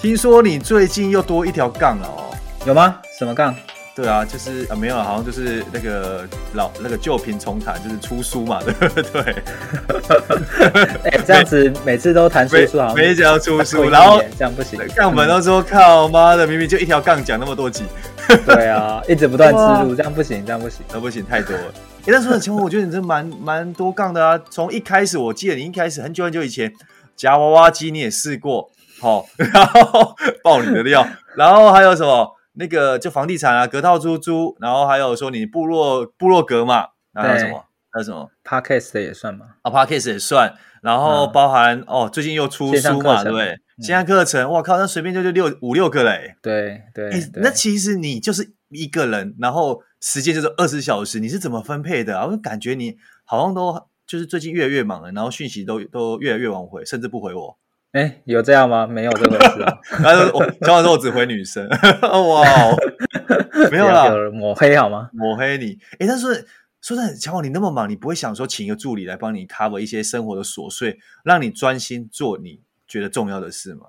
听说你最近又多一条杠了哦？有吗？什么杠？对啊，就是啊，没有了，好像就是那个老那个旧瓶重弹，就是出书嘛，对不对？哎、欸，这样子每次都谈出书，好像没讲出书，然后这样不行。杠粉都说靠妈的，明明就一条杠讲那么多集。对啊，一直不断植入，这样不行，这样不行，那不行，太多了。哎，但是请问，我觉得你这蛮蛮多杠的啊。从一开始，我记得你一开始很久很久以前夹娃娃机，你也试过。好，然后爆你的料，然后还有什么？那个就房地产啊，隔套租租，然后还有说你部落部落格嘛，还有什么？还有什么？Podcast 的也算吗？啊，Podcast 也算。然后包含、嗯、哦，最近又出书嘛，对不对？线上课程，我靠，那随便就就六五六个嘞。对对，欸、那其实你就是一个人，然后时间就是二十小时，你是怎么分配的啊？我感觉你好像都就是最近越来越忙了，然后讯息都都越来越晚回，甚至不回我。哎，有这样吗？没有这回事啊。他说我讲完之后我只回女生，哇，没有啦，有抹黑好吗？抹黑你。哎，但是说真的，乔王你那么忙，你不会想说请一个助理来帮你 cover 一些生活的琐碎，让你专心做你觉得重要的事吗？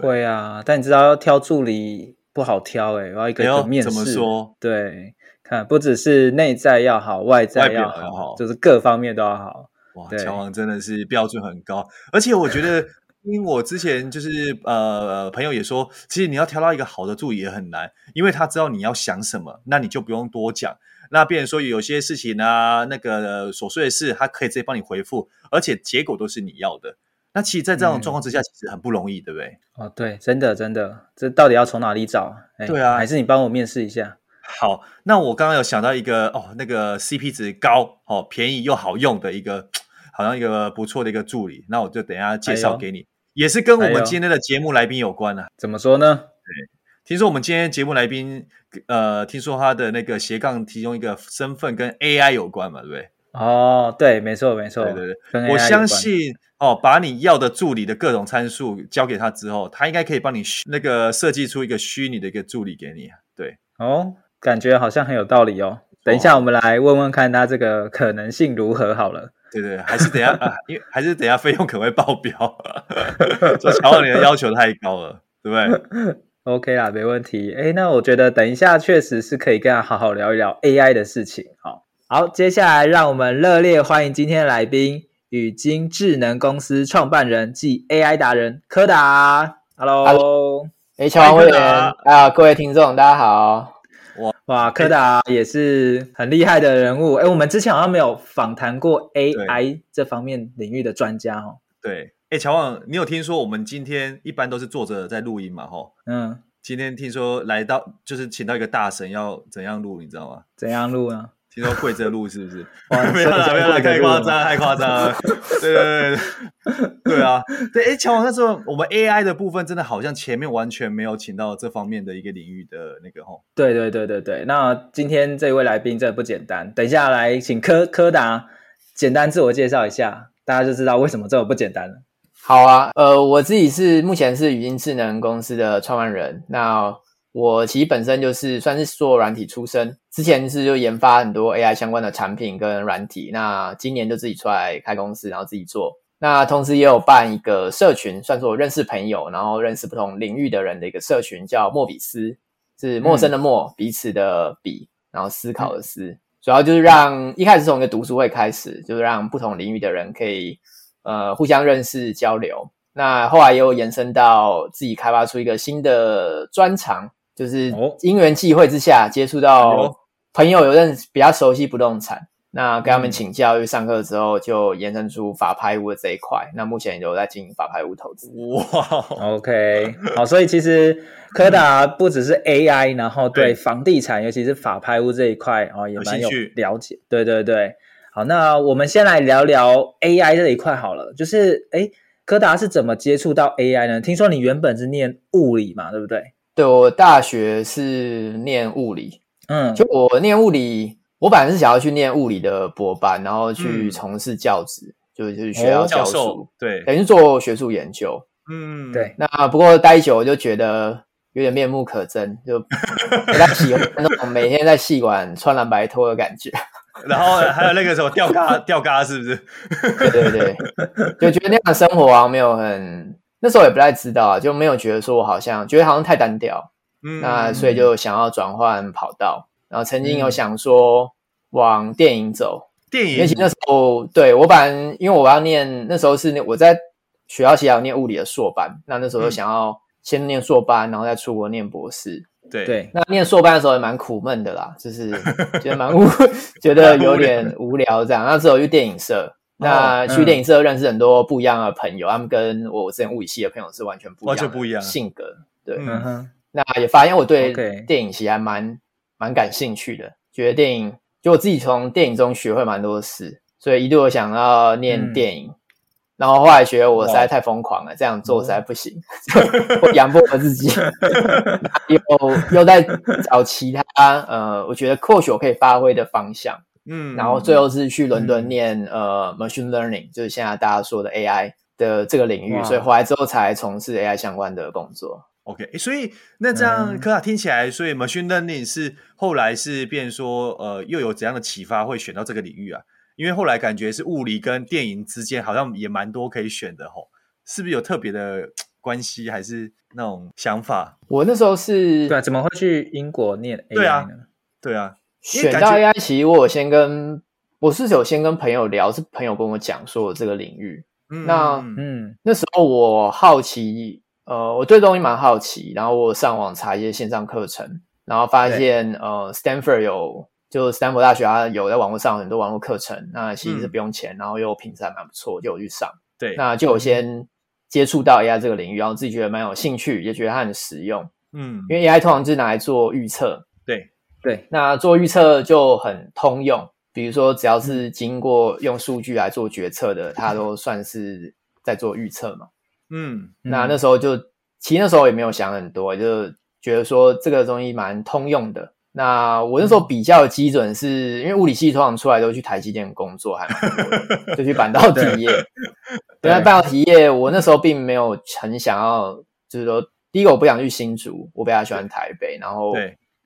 会啊，但你知道要挑助理不好挑哎，我要一个一个面试。怎么说？对，看不只是内在要好，外在要好，要好就是各方面都要好。哇，乔王真的是标准很高，而且我觉得。因为我之前就是呃，朋友也说，其实你要挑到一个好的助理也很难，因为他知道你要想什么，那你就不用多讲。那变成说有些事情啊，那个琐碎的事，他可以直接帮你回复，而且结果都是你要的。那其实，在这种状况之下，其实很不容易，嗯、对不对？哦，对，真的真的，这到底要从哪里找？对啊，还是你帮我面试一下？好，那我刚刚有想到一个哦，那个 CP 值高哦，便宜又好用的一个，好像一个不错的一个助理，那我就等一下介绍给你。也是跟我们今天的节目来宾有关啊。怎么说呢？对，听说我们今天节目来宾，呃，听说他的那个斜杠其中一个身份跟 AI 有关嘛，对不对？哦，对，没错，没错，对对对。我相信哦，把你要的助理的各种参数交给他之后，他应该可以帮你那个设计出一个虚拟的一个助理给你。对，哦，感觉好像很有道理哦。等一下，我们来问问看他这个可能性如何好了。对对，还是等下啊，因为还是等下费用可能会爆表，说乔王你的要求太高了，对不对？OK 啦，没问题。哎，那我觉得等一下确实是可以跟他好好聊一聊 AI 的事情。好，好，接下来让我们热烈欢迎今天的来宾，宇晶智能公司创办人暨 AI 达人柯达。Hello，哎，乔王会员啊，各位听众大家好。哇哇，柯达也是很厉害的人物。哎，我们之前好像没有访谈过 AI 这方面领域的专家哦。对，哎，乔旺，你有听说我们今天一般都是坐着在录音嘛？吼，嗯，今天听说来到就是请到一个大神，要怎样录，你知道吗？怎样录呢？听说跪着录是不是？没有啦，没有啦，太夸张，太夸张了。对对对对，对啊，对。哎，乔王，那时候我们 AI 的部分真的好像前面完全没有请到这方面的一个领域的那个吼。对对对对对，那今天这位来宾真的不简单。等一下来请柯柯达简单自我介绍一下，大家就知道为什么这么不简单了。好啊，呃，我自己是目前是语音智能公司的创办人。那我其实本身就是算是做软体出身，之前是就研发很多 AI 相关的产品跟软体。那今年就自己出来开公司，然后自己做。那同时也有办一个社群，算是我认识朋友，然后认识不同领域的人的一个社群，叫莫比斯，是陌生的陌，嗯、彼此的彼，然后思考的思。嗯、主要就是让一开始从一个读书会开始，就是让不同领域的人可以呃互相认识交流。那后来又延伸到自己开发出一个新的专长。就是因缘际会之下接触到朋友，有认识比较熟悉不动产，那跟他们请教，又上课之后就延伸出法拍屋的这一块。那目前也有在经营法拍屋投资。哇，OK，好，所以其实柯达不只是 AI，然后对房地产，尤其是法拍屋这一块哦，也蛮有了解。对对对，好，那我们先来聊聊 AI 这一块好了。就是诶，柯达是怎么接触到 AI 呢？听说你原本是念物理嘛，对不对？对，我大学是念物理，嗯，就我念物理，我本来是想要去念物理的博班，然后去从事教职，嗯、就就是学校教书，哦、对，等于做学术研究。嗯，对。那不过待久我就觉得有点面目可憎，就不太喜欢那种每天在戏馆穿蓝白拖的感觉。然后还有那个什么吊嘎吊嘎，是不是？对对对，就觉得那样的生活啊，没有很那时候也不太知道啊，就没有觉得说我好像觉得好像太单调，嗯，那所以就想要转换跑道，然后曾经有想说往电影走，电影，因为那时候对我本来因为我要念那时候是我在学校其实要念物理的硕班，那那时候想要先念硕班，然后再出国念博士。对对，那念硕班的时候也蛮苦闷的啦，就是 觉得蛮无，觉得有点无聊这样。那之后去电影社，那去电影社认识很多不一样的朋友，他们跟我之前物理系的朋友是完全不一样，完全不一样性格。对，嗯哼。那也发现我对电影其实还蛮蛮感兴趣的，觉得电影就我自己从电影中学会蛮多事，所以一度有想要念电影。然后后来觉得我实在太疯狂了，这样做实在不行，我养不活自己。又又在找其他呃，我觉得或许我可以发挥的方向。嗯，然后最后是去伦敦念、嗯、呃 machine learning，就是现在大家说的 AI 的这个领域，所以回来之后才从事 AI 相关的工作。OK，所以那这样科卡听起来，所以 machine learning 是后来是变说呃，又有怎样的启发会选到这个领域啊？因为后来感觉是物理跟电影之间好像也蛮多可以选的吼，是不是有特别的关系，还是那种想法？我那时候是对啊，怎么会去英国念 AI 呢？对啊，对啊，选到 AI，其实我有先跟我是有先跟朋友聊，是朋友跟我讲说这个领域。嗯、那嗯，那时候我好奇，呃，我对东西蛮好奇，然后我上网查一些线上课程，然后发现呃，Stanford 有。就斯坦福大学，它有在网络上很多网络课程，那其实是不用钱，嗯、然后又品质还蛮不错，就有去上。对，那就有先接触到 AI 这个领域，然后自己觉得蛮有兴趣，也觉得它很实用。嗯，因为 AI 通常就是拿来做预测。对对，那做预测就很通用，比如说只要是经过用数据来做决策的，它都算是在做预测嘛。嗯，那那时候就其实那时候也没有想很多，就觉得说这个东西蛮通用的。那我那时候比较的基准是因为物理系通常出来都去台积电工作，还蛮多的 就去半导体业。对，半导体业我那时候并没有很想要，就是说，第一个我不想去新竹，我比较喜欢台北，然后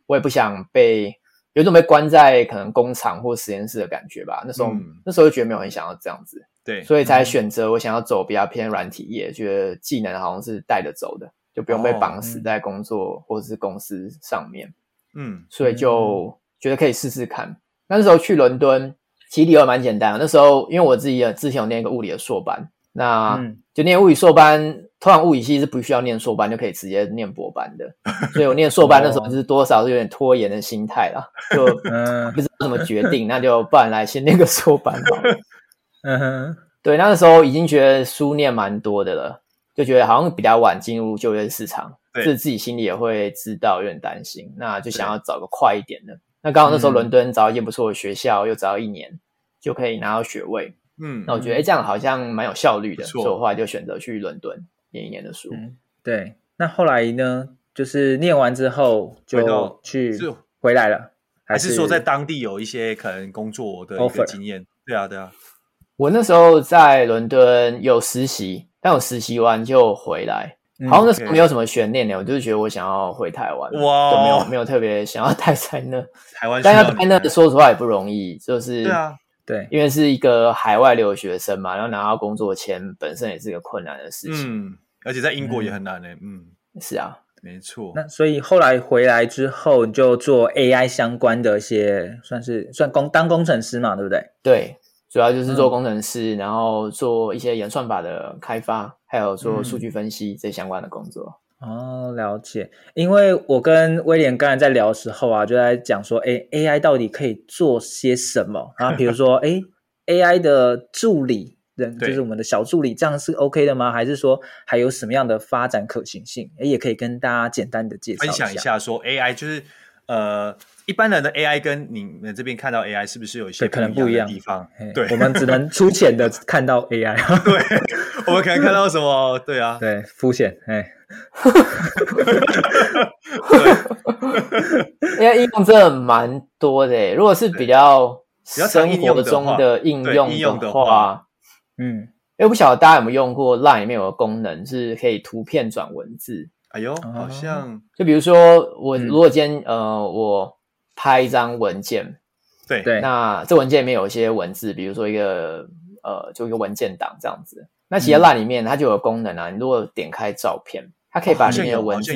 我也不想被有种被关在可能工厂或实验室的感觉吧。那时候、嗯、那时候就觉得没有很想要这样子，对，所以才选择我想要走比较偏软体业，觉得技能好像是带着走的，就不用被绑死在工作或者是公司上面。嗯，所以就觉得可以试试看。那时候去伦敦，其实理由蛮简单的。那时候因为我自己之前有念一个物理的硕班，那就念物理硕班，通常物理系是不需要念硕班就可以直接念博班的。所以我念硕班的时候，就是多少是有点拖延的心态啦，就不知道怎么决定，那就不然来先念个硕班好了。嗯哼，对，那个时候已经觉得书念蛮多的了，就觉得好像比较晚进入就业市场。自自己心里也会知道，有点担心，那就想要找个快一点的。那刚好那时候伦敦找一间不错的学校，嗯、又找到一年就可以拿到学位。嗯，那我觉得、欸、这样好像蛮有效率的，所以我后来就选择去伦敦念一年的书。嗯、对，那后来呢？就是念完之后就去回来了，还是说在当地有一些可能工作的一个经验？对啊，对啊。我那时候在伦敦有实习，但我实习完就回来。好像那时候没有什么悬念的，我就是觉得我想要回台湾，哇，都没有没有特别想要待在那。台湾，但要待那，说实话也不容易，就是对啊，对，因为是一个海外留学生嘛，然后拿到工作签本身也是一个困难的事情，嗯，而且在英国也很难呢，嗯，是啊，没错。那所以后来回来之后，就做 AI 相关的一些，算是算工当工程师嘛，对不对？对。主要就是做工程师，嗯、然后做一些演算法的开发，还有做数据分析这相关的工作。哦，了解。因为我跟威廉刚才在聊的时候啊，就在讲说，哎，AI 到底可以做些什么？然后比如说，哎，AI 的助理人，就是我们的小助理，这样是 OK 的吗？还是说还有什么样的发展可行性？哎，也可以跟大家简单的介绍。分享一下，说 AI 就是呃。一般人的 AI 跟你们这边看到 AI 是不是有一些可能不一样的地方？对，我们只能粗浅的看到 AI。对，我们可能看到什么？对啊，对，肤浅，哎，因为应用真的蛮多的。如果是比较生活中的应用的话，嗯，因为不晓得大家有没有用过 Line 里面有个功能是可以图片转文字。哎呦，好像就比如说我如果今天、嗯、呃我拍一张文件，对对，那这文件里面有一些文字，比如说一个呃就一个文件档这样子。那其实 Line 里面它就有功能啊，你如果点开照片，它可以把里面的文字，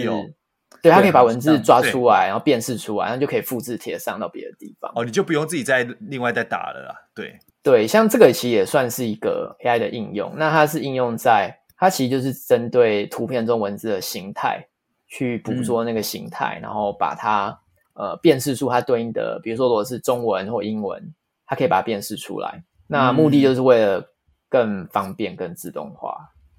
对，它可以把文字抓出来，然后辨识出来，然后就可以复制贴上到别的地方。哦，你就不用自己再另外再打了啦。对对，像这个其实也算是一个 AI 的应用。那它是应用在。它其实就是针对图片中文字的形态去捕捉那个形态，嗯、然后把它呃辨识出它对应的，比如说如果是中文或英文，它可以把它辨识出来。那目的就是为了更方便、更自动化。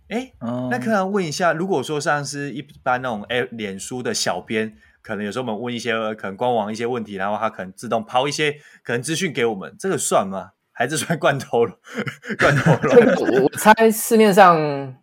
哎、嗯，那可能问一下，如果说像是一般那种哎，脸书的小编，可能有时候我们问一些可能官网一些问题，然后他可能自动抛一些可能资讯给我们，这个算吗？还是算罐头了？罐头了？我我猜市面上。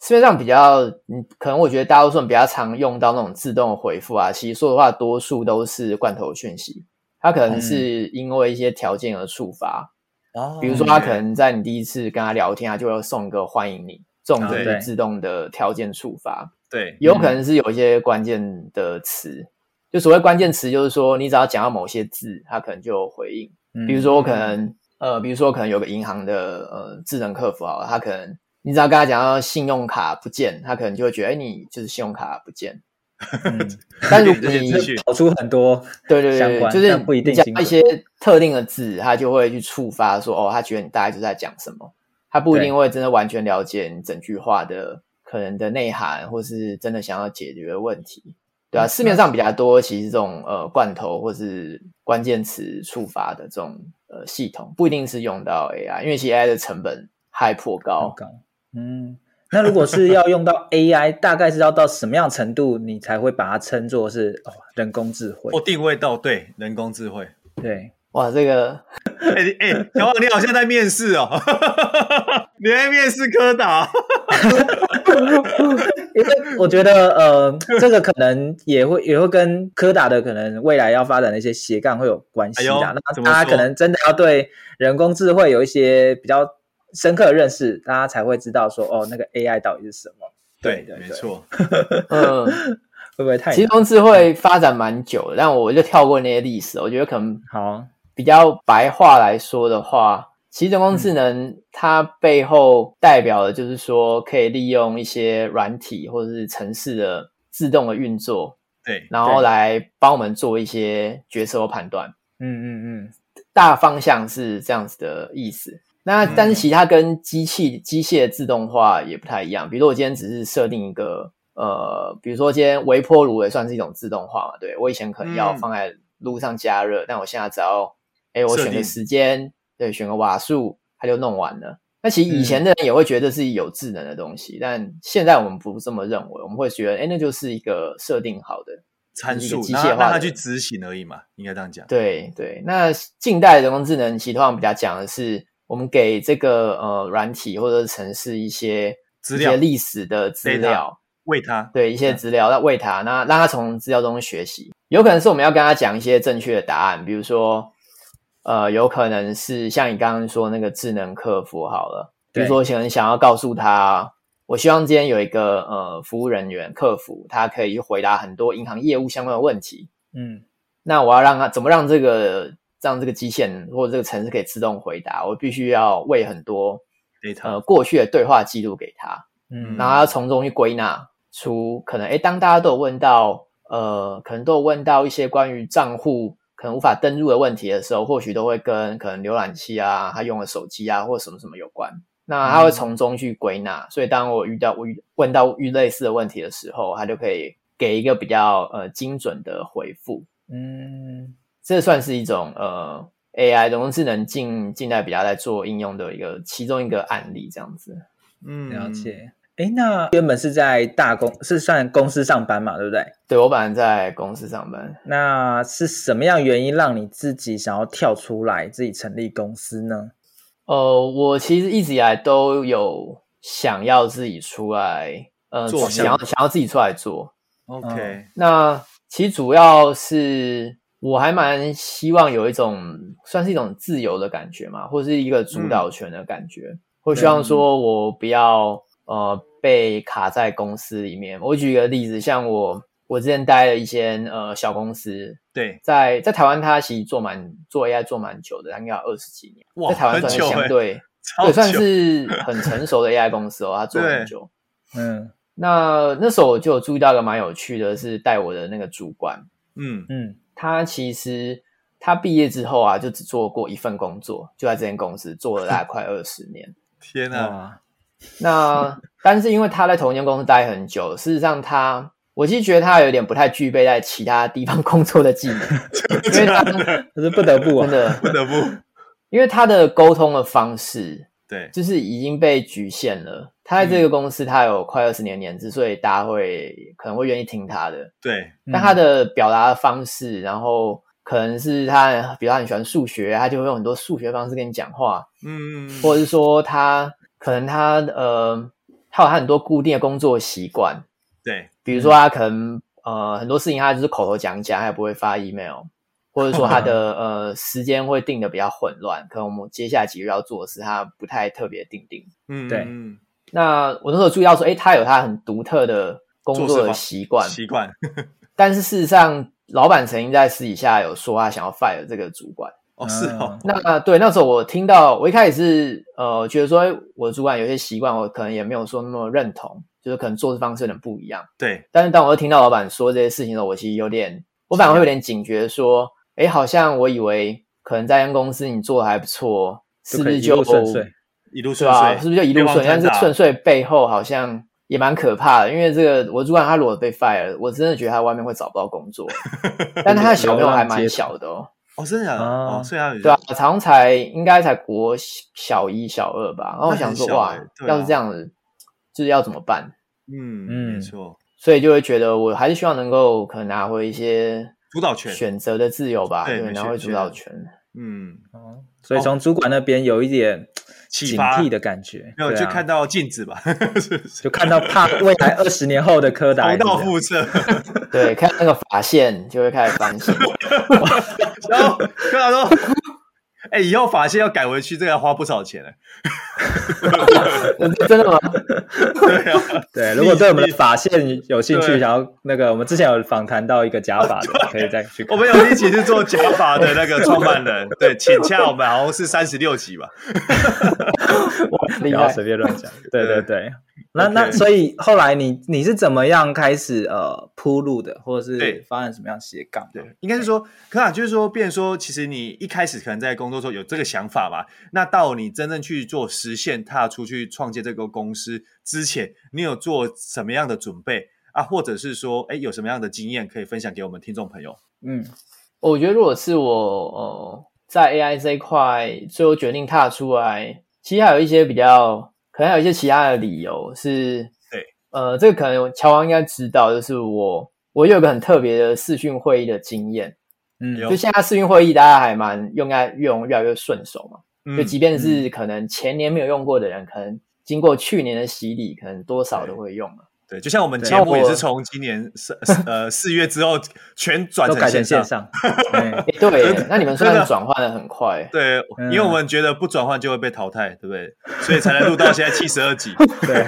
市面上比较，嗯，可能我觉得大多数人比较常用到那种自动回复啊，其实说的话，多数都是罐头讯息。它可能是因为一些条件而触发，哦，比如说他可能在你第一次跟他聊天，他就会送一个欢迎你，这种就是自动的条件触发。对，有可能是有一些关键的词，就所谓关键词，就是说你只要讲到某些字，他可能就有回应。比如说我可能，呃，比如说可能有个银行的呃智能客服好了，他可能。你只要跟他讲到信用卡不见，他可能就会觉得，哎，你就是信用卡不见。嗯，但如果 你跑出很多，对对对，就是不一定讲一些特定的字，他就会去触发说，哦，他觉得你大概就在讲什么，他不一定会真的完全了解你整句话的可能的内涵，或是真的想要解决的问题。对啊，市面上比较多，其实这种呃罐头或是关键词触发的这种呃系统，不一定是用到 AI，因为其实 AI 的成本还颇高。嗯，那如果是要用到 AI，大概是要到什么样程度，你才会把它称作是哦人工智慧？或定位到对人工智慧？对，哇，这个，哎哎，小王，你好像在面试哦，你在面试科达？因为我觉得呃，这个可能也会也会跟科达的可能未来要发展的一些斜杠会有关系的。那大家可能真的要对人工智慧有一些比较。深刻的认识，大家才会知道说哦，那个 AI 到底是什么？对对，没错。嗯，会不会太？人工智慧发展蛮久的，但我就跳过那些历史。我觉得可能好比较白话来说的话，其实人工智能它背后代表的就是说，可以利用一些软体或者是城市的自动的运作，对，然后来帮我们做一些决策和判断。嗯嗯嗯，大方向是这样子的意思。那但是其他跟机器机械自动化也不太一样。比如说我今天只是设定一个呃，比如说今天微波炉也算是一种自动化嘛。对，我以前可能要放在炉上加热，嗯、但我现在只要哎，我选个时间，对，选个瓦数，它就弄完了。那其实以前的人也会觉得是有智能的东西，嗯、但现在我们不这么认为，我们会觉得哎，那就是一个设定好的参数，机械化让它去执行而已嘛，应该这样讲。对对，那近代的人工智能其实通常比较讲的是。我们给这个呃软体或者是程式一些资料、一些历史的资料，喂它，对一些资料，那喂它，那让它从资料中学习。有可能是我们要跟他讲一些正确的答案，比如说，呃，有可能是像你刚刚说那个智能客服好了，比如说可能想要告诉他，我希望今天有一个呃服务人员客服，他可以回答很多银行业务相关的问题。嗯，那我要让他怎么让这个？让这个机器人或者这个程式可以自动回答，我必须要喂很多.呃过去的对话记录给他，嗯，然后要从中去归纳出可能，诶，当大家都有问到呃，可能都有问到一些关于账户可能无法登录的问题的时候，或许都会跟可能浏览器啊，他用的手机啊，或什么什么有关。那他会从中去归纳，嗯、所以当我遇到我问到遇类似的问题的时候，他就可以给一个比较呃精准的回复，嗯。这算是一种呃 AI 人工智能近近代比较在做应用的一个其中一个案例，这样子。嗯，了解。诶，那原本是在大公是算公司上班嘛，对不对？对，我本来在公司上班。那是什么样原因让你自己想要跳出来自己成立公司呢？呃，我其实一直以来都有想要自己出来，呃，做想要想要自己出来做。OK，那其实主要是我还蛮希望有一种算是一种自由的感觉嘛，或是一个主导权的感觉。我、嗯、希望说我不要呃被卡在公司里面。我举一个例子，像我我之前待了一间呃小公司，对，在在台湾，他其实做蛮做 AI 做蛮久的，应该有二十几年。在台湾算是相对 很对算是很成熟的 AI 公司哦，他做很久。嗯。那那时候我就有注意到一个蛮有趣的，是带我的那个主管，嗯嗯，他其实他毕业之后啊，就只做过一份工作，就在这间公司做了大概快二十年。天啊！那但是因为他在同一间公司待很久，事实上他，我其实觉得他有点不太具备在其他地方工作的技能，因为他可是不得不啊，真的不得不，因为他的沟通的方式。对，就是已经被局限了。他在这个公司，他有快二十年年资，嗯，所以大家会可能会愿意听他的。对，但他的表达的方式，然后可能是他，比如他很喜欢数学，他就会用很多数学方式跟你讲话。嗯，或者是说他可能他呃，他有他很多固定的工作习惯。对，比如说他可能呃很多事情他就是口头讲讲，他也不会发 email。或者说他的 呃时间会定的比较混乱，可能我们接下来几个月要做的事，他不太特别定定。嗯，对。那我那时候注意到说，诶，他有他很独特的工作的习惯，习惯。但是事实上，老板曾经在私底下有说他想要 fire 这个主管。哦，是哦。那对，那时候我听到，我一开始是呃觉得说，我的主管有些习惯，我可能也没有说那么认同，就是可能做事方式有点不一样。对。但是当我听到老板说这些事情的时候，我其实有点，我反而会有点警觉说。哎，好像我以为可能在间公司你做的还不错，是不是就一路顺遂？一路顺遂，啊，是不是就一路顺？但是顺遂背后好像也蛮可怕的，因为这个我主管他如果被 fire，我真的觉得他外面会找不到工作。但他的小朋友还蛮小的哦。哦，真的假的？哦，所以他对啊，常才应该才国小一、小二吧。然后我想说，哇，要是这样子，就是要怎么办？嗯嗯，没错。所以就会觉得，我还是希望能够可能拿回一些。主导权、选择的自由吧，对，拿回主导权，嗯，所以从主管那边有一点警惕的感觉，没有就看到镜子吧，就看到怕未来二十年后的柯达重蹈覆辙，对，看那个发线就会开始翻新，然后柯达说。哎、欸，以后发线要改回去，这个要花不少钱呢。真的吗？对啊，对。如果对我们的发线有兴趣，想要那个，我们之前有访谈到一个假发的，可以再去。我们有一起是做假发的那个创办人，对，请洽我们，好像是三十六集吧。不要随便乱讲。对对对。那那所以后来你你是怎么样开始呃铺路的，或者是发展什么样斜杠？对，应该是说，可啊就是说，变成说，其实你一开始可能在工作中有这个想法嘛，那到你真正去做实现，踏出去创建这个公司之前，你有做什么样的准备啊？或者是说，哎，有什么样的经验可以分享给我们听众朋友？嗯，我觉得如果是我呃在 AI 这一块最后决定踏出来，其实还有一些比较。可能有一些其他的理由是，对，呃，这个可能乔王应该知道，就是我我有个很特别的视讯会议的经验，嗯，就现在视讯会议大家还蛮用，在用越来越顺手嘛，嗯，就即便是可能前年没有用过的人，嗯，可能经过去年的洗礼，可能多少都会用了。对，就像我们节目也是从今年四 呃四月之后全转成线上，线上对，对，那你们算是转换的很快，对，因为我们觉得不转换就会被淘汰，对不对？所以才能录到现在七十二集，对，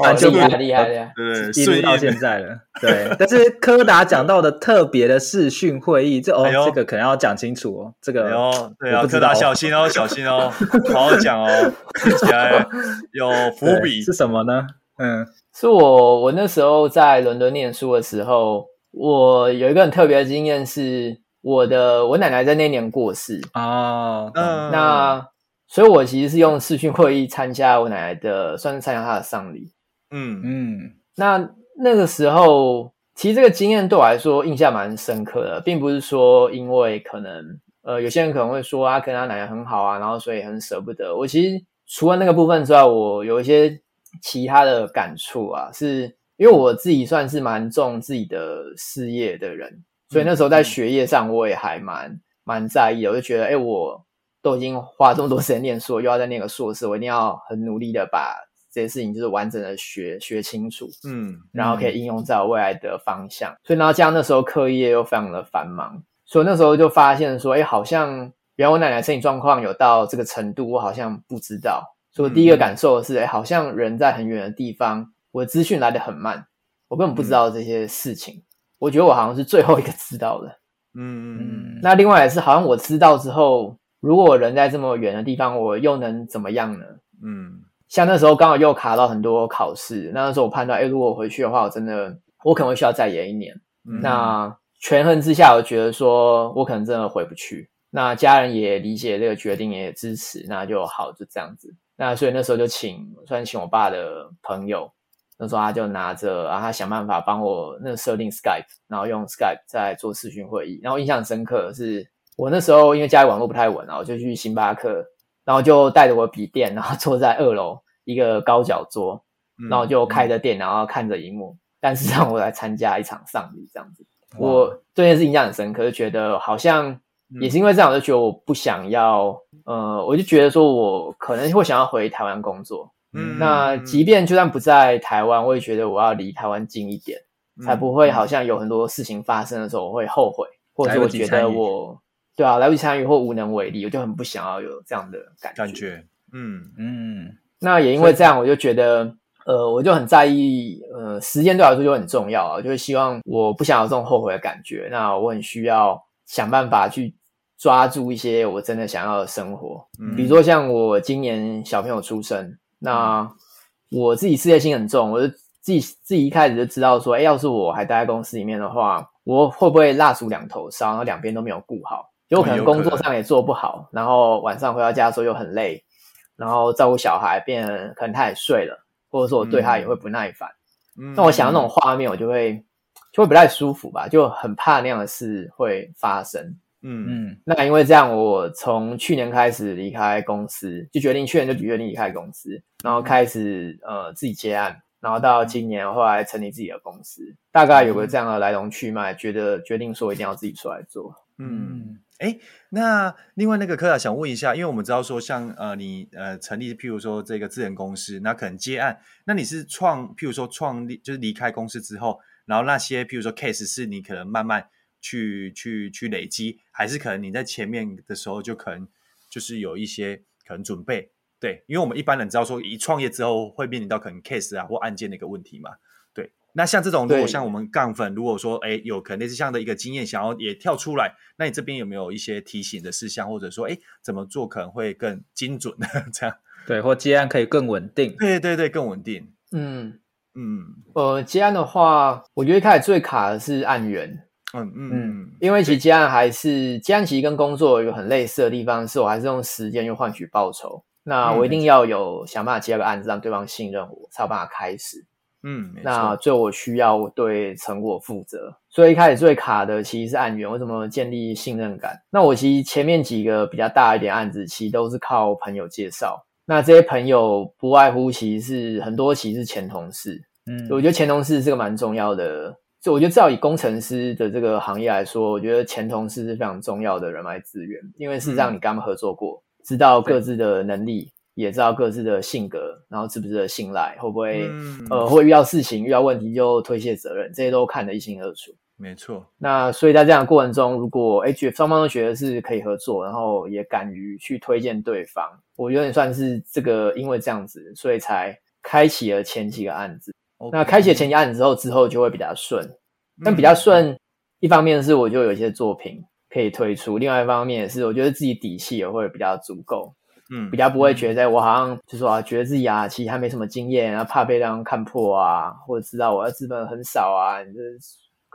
哇，厉害厉害的，对，一直到现在了，对。但是柯达讲到的特别的视讯会议，这哦，这个可能要讲清楚哦，这个哦，对啊，柯达小心哦，小心哦，好好讲哦，听起来有伏笔是什么呢？嗯。是我，我那时候在伦敦念书的时候，我有一个很特别的经验，是我的我奶奶在那年过世。啊，嗯，那所以，我其实是用视讯会议参加我奶奶的，算是参加她的丧礼，嗯。嗯，那那个时候，其实这个经验对我来说印象蛮深刻的，并不是说因为可能呃有些人可能会说啊跟他奶奶很好啊，然后所以很舍不得。我其实除了那个部分之外，我有一些。其他的感触啊，是因为我自己算是蛮重自己的事业的人，所以那时候在学业上我也还蛮蛮在意的。我就觉得，哎，我都已经花这么多时间念书，又要再念个硕士，我一定要很努力的把这些事情就是完整的学学清楚，嗯，然后可以应用在我未来的方向。所以然后加上那时候课业又非常的繁忙，所以那时候就发现说，哎，好像原来我奶奶身体状况有到这个程度，我好像不知道。所以第一个感受是，哎，好像人在很远的地方，我的资讯来的很慢，我根本不知道这些事情。我觉得我好像是最后一个知道的。嗯嗯，那另外也是，好像我知道之后，如果我人在这么远的地方，我又能怎么样呢？嗯，像那时候刚好又卡到很多考试，那时候我判断，哎，如果我回去的话，我真的我可能会需要再延一年。嗯、那权衡之下，我觉得说我可能真的回不去。那家人也理解这个决定，也支持，那就好，就这样子。那所以那时候就请，算请我爸的朋友。那时候他就拿着，然后他想办法帮我那设定 Skype，然后用 Skype 在做视讯会议。然后印象深刻的是，我那时候因为家里网络不太稳，然后就去星巴克，然后就带着我笔电，然后坐在二楼一个高脚桌，然后就开着电，然后看着荧幕。但是让我来参加一场丧礼这样子，我对这件事印象很深刻，就觉得好像也是因为这样，我就觉得我不想要，呃，我就觉得说我可能会想要回台湾工作。嗯，那即便就算不在台湾，我也觉得我要离台湾近一点，嗯，才不会好像有很多事情发生的时候我会后悔，或者是我觉得我对啊来不及参与或无能为力，我就很不想要有这样的感觉。感觉，嗯嗯。那也因为这样，我就觉得，呃，我就很在意，呃，时间对我来说就很重要啊，就是希望我不想有这种后悔的感觉。那我很需要想办法去抓住一些我真的想要的生活，嗯，比如说像我今年小朋友出生。那我自己事业心很重，我就自己自己一开始就知道说，哎，要是我还待在公司里面的话，我会不会蜡烛两头烧，然后两边都没有顾好，就可能工作上也做不好，然后晚上回到家的时候又很累，然后照顾小孩变成可能他也睡了，或者说我对他也会不耐烦。那、嗯、我想到那种画面，我就会就会不太舒服吧，就很怕那样的事会发生。嗯嗯，那因为这样，我从去年开始离开公司，就决定去年就决定离开公司，然后开始呃自己接案，然后到今年后来成立自己的公司，大概有个这样的来龙去脉，觉得决定说一定要自己出来做。嗯，哎，那另外那个科长想问一下，因为我们知道说像呃你呃成立譬如说这个智人公司，那可能接案，那你是创譬如说创立就是离开公司之后，然后那些譬如说 case 是你可能慢慢。去去去累积，还是可能你在前面的时候就可能就是有一些可能准备，对，因为我们一般人知道说一创业之后会面临到可能 case 啊或案件的一个问题嘛，对。那像这种如果像我们杠粉，如果说哎有可能类似这样的一个经验，想要也跳出来，那你这边有没有一些提醒的事项，或者说哎怎么做可能会更精准 这样？对，或接案可以更稳定。对对对，更稳定。嗯嗯，呃，接案的话，我觉得一开始最卡的是案源。嗯嗯嗯，因为其实接案还是接案，其实跟工作有很类似的地方，是我还是用时间去换取报酬。那我一定要有想办法接个案子，让对方信任我，才有办法开始。嗯，那最后我需要对成果负责，所以一开始最卡的其实是案源，为什么建立信任感？那我其实前面几个比较大一点案子，其实都是靠朋友介绍。那这些朋友不外乎其实是很多，其实是前同事。嗯，我觉得前同事是个蛮重要的。就我觉得，至少以工程师的这个行业来说，我觉得前同事是非常重要的人脉资源，因为事实上你跟他们合作过，嗯、知道各自的能力，也知道各自的性格，然后值不值得信赖，会不会、嗯、呃会遇到事情遇到问题就推卸责任，这些都看得一清二楚。没错。那所以在这样的过程中，如果哎觉双方都觉得是可以合作，然后也敢于去推荐对方，我有点算是这个因为这样子，所以才开启了前几个案子。那开启前几案子之后，之后就会比较顺。但比较顺，嗯，一方面是我就有一些作品可以推出，另外一方面也是我觉得自己底气也会比较足够，嗯，比较不会觉得我好像就说啊，觉得自己啊其实还没什么经验，然后怕被让人看破啊，或者知道我的资本很少啊，你这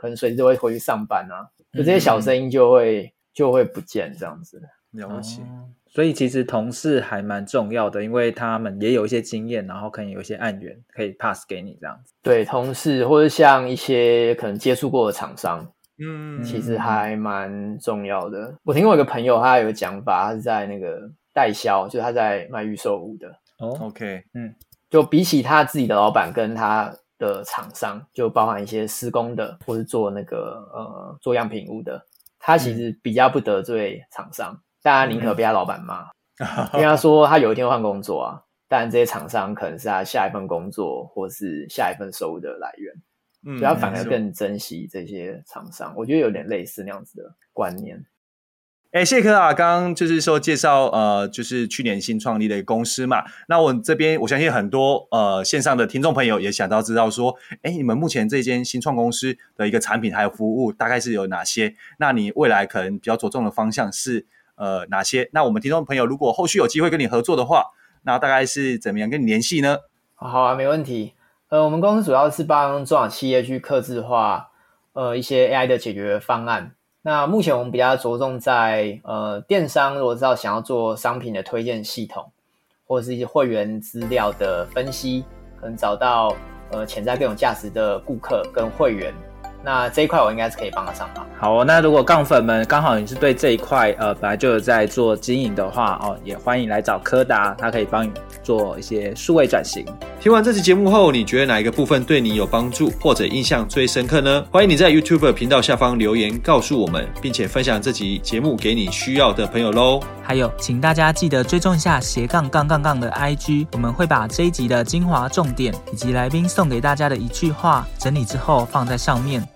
可能随时都会回去上班啊，就这些小声音就会，嗯，就会不见这样子。了不起。所以其实同事还蛮重要的，因为他们也有一些经验，然后可能有一些案源可以 pass 给你这样子。对，同事或者像一些可能接触过的厂商，嗯，其实还蛮重要的。我听过一个朋友，他有个讲法，他是在那个代销，就是他在卖预售物的。哦，OK，嗯，就比起他自己的老板跟他的厂商，就包含一些施工的，或是做那个呃做样品屋的，他其实比较不得罪厂商。大家宁可被他老板骂，因为他说他有一天换工作啊。但这些厂商可能是他下一份工作或是下一份收入的来源，嗯，所以他反而更珍惜这些厂商。我觉得有点类似那样子的观念。哎，谢科啊，刚刚就是说介绍呃，就是去年新创立的一个公司嘛。那我这边我相信很多呃线上的听众朋友也想到知道说，哎，你们目前这间新创公司的一个产品还有服务大概是有哪些？那你未来可能比较着重的方向是呃哪些？那我们听众朋友如果后续有机会跟你合作的话，那大概是怎么样跟你联系呢？好啊，没问题。呃，我们公司主要是帮中小企业去客制化呃一些 AI 的解决方案。那目前我们比较着重在呃电商，如果知道想要做商品的推荐系统，或者是一些会员资料的分析，可能找到呃潜在更有价值的顾客跟会员。那这一块我应该是可以帮得上忙。好哦，那如果杠粉们刚好你是对这一块呃本来就有在做经营的话哦，也欢迎来找柯达，他可以帮你做一些数位转型。听完这期节目后，你觉得哪一个部分对你有帮助或者印象最深刻呢？欢迎你在 YouTube 频道下方留言告诉我们，并且分享这集节目给你需要的朋友喽。还有，请大家记得追踪一下斜杠杠杠杠的 IG，我们会把这一集的精华重点以及来宾送给大家的一句话整理之后放在上面。